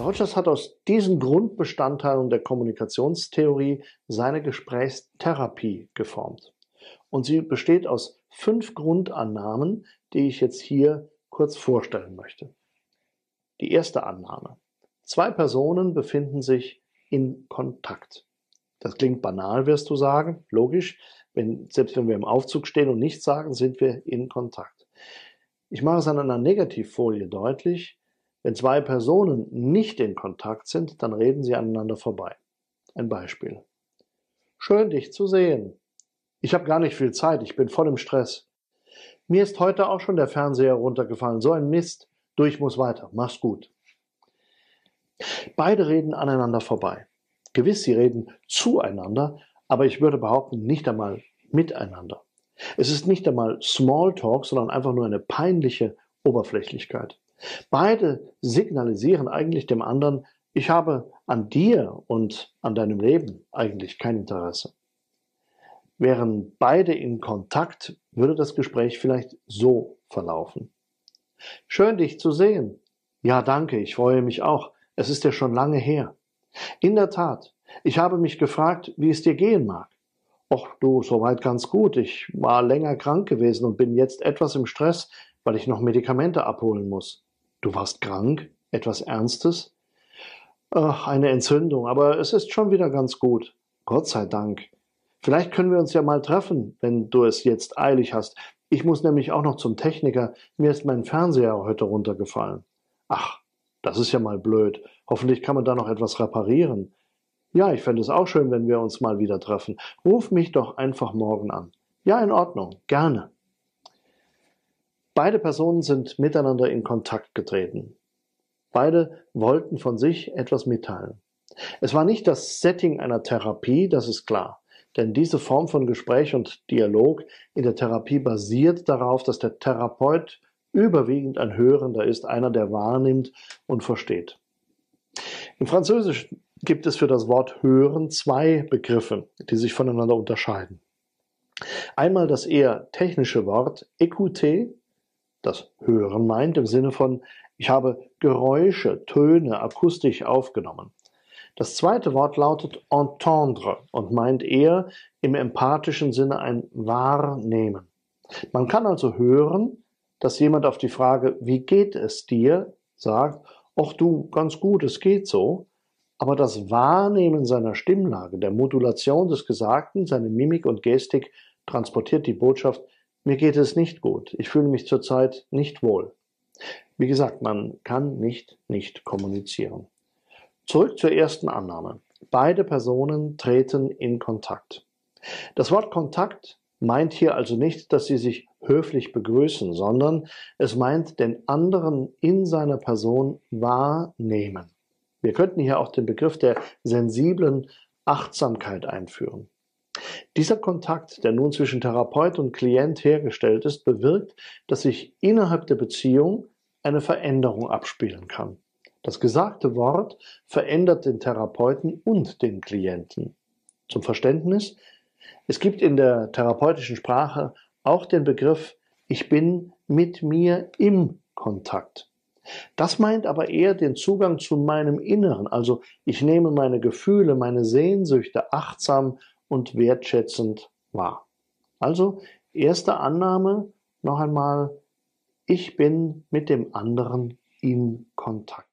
Rogers hat aus diesen Grundbestandteilen der Kommunikationstheorie seine Gesprächstherapie geformt. Und sie besteht aus fünf Grundannahmen, die ich jetzt hier kurz vorstellen möchte. Die erste Annahme. Zwei Personen befinden sich in Kontakt. Das klingt banal, wirst du sagen. Logisch. Wenn, selbst wenn wir im Aufzug stehen und nichts sagen, sind wir in Kontakt. Ich mache es an einer Negativfolie deutlich. Wenn zwei Personen nicht in Kontakt sind, dann reden sie aneinander vorbei. Ein Beispiel. Schön, dich zu sehen. Ich habe gar nicht viel Zeit, ich bin voll im Stress. Mir ist heute auch schon der Fernseher runtergefallen. So ein Mist. Du, ich muss weiter. Mach's gut. Beide reden aneinander vorbei. Gewiss, sie reden zueinander, aber ich würde behaupten, nicht einmal miteinander. Es ist nicht einmal Smalltalk, sondern einfach nur eine peinliche Oberflächlichkeit. Beide signalisieren eigentlich dem anderen, ich habe an dir und an deinem Leben eigentlich kein Interesse. Wären beide in Kontakt, würde das Gespräch vielleicht so verlaufen. Schön dich zu sehen. Ja, danke, ich freue mich auch. Es ist ja schon lange her. In der Tat, ich habe mich gefragt, wie es dir gehen mag. Och du, soweit ganz gut. Ich war länger krank gewesen und bin jetzt etwas im Stress, weil ich noch Medikamente abholen muss. Du warst krank? Etwas Ernstes? Ach, eine Entzündung, aber es ist schon wieder ganz gut. Gott sei Dank. Vielleicht können wir uns ja mal treffen, wenn du es jetzt eilig hast. Ich muss nämlich auch noch zum Techniker. Mir ist mein Fernseher heute runtergefallen. Ach, das ist ja mal blöd. Hoffentlich kann man da noch etwas reparieren. Ja, ich fände es auch schön, wenn wir uns mal wieder treffen. Ruf mich doch einfach morgen an. Ja, in Ordnung, gerne. Beide Personen sind miteinander in Kontakt getreten. Beide wollten von sich etwas mitteilen. Es war nicht das Setting einer Therapie, das ist klar. Denn diese Form von Gespräch und Dialog in der Therapie basiert darauf, dass der Therapeut überwiegend ein Hörender ist, einer, der wahrnimmt und versteht. Im Französischen gibt es für das Wort hören zwei Begriffe, die sich voneinander unterscheiden. Einmal das eher technische Wort écouter, das Hören meint im Sinne von ich habe Geräusche, Töne akustisch aufgenommen. Das zweite Wort lautet entendre und meint eher im empathischen Sinne ein Wahrnehmen. Man kann also hören, dass jemand auf die Frage, wie geht es dir, sagt, ach du, ganz gut, es geht so, aber das Wahrnehmen seiner Stimmlage, der Modulation des Gesagten, seine Mimik und Gestik transportiert die Botschaft, mir geht es nicht gut, ich fühle mich zurzeit nicht wohl. Wie gesagt, man kann nicht nicht kommunizieren. Zurück zur ersten Annahme. Beide Personen treten in Kontakt. Das Wort Kontakt meint hier also nicht, dass sie sich höflich begrüßen, sondern es meint den anderen in seiner Person wahrnehmen. Wir könnten hier auch den Begriff der sensiblen Achtsamkeit einführen. Dieser Kontakt, der nun zwischen Therapeut und Klient hergestellt ist, bewirkt, dass sich innerhalb der Beziehung eine Veränderung abspielen kann. Das gesagte Wort verändert den Therapeuten und den Klienten. Zum Verständnis, es gibt in der therapeutischen Sprache auch den Begriff ich bin mit mir im Kontakt. Das meint aber eher den Zugang zu meinem Inneren, also ich nehme meine Gefühle, meine Sehnsüchte achtsam und wertschätzend wahr. Also erste Annahme noch einmal, ich bin mit dem anderen in Kontakt.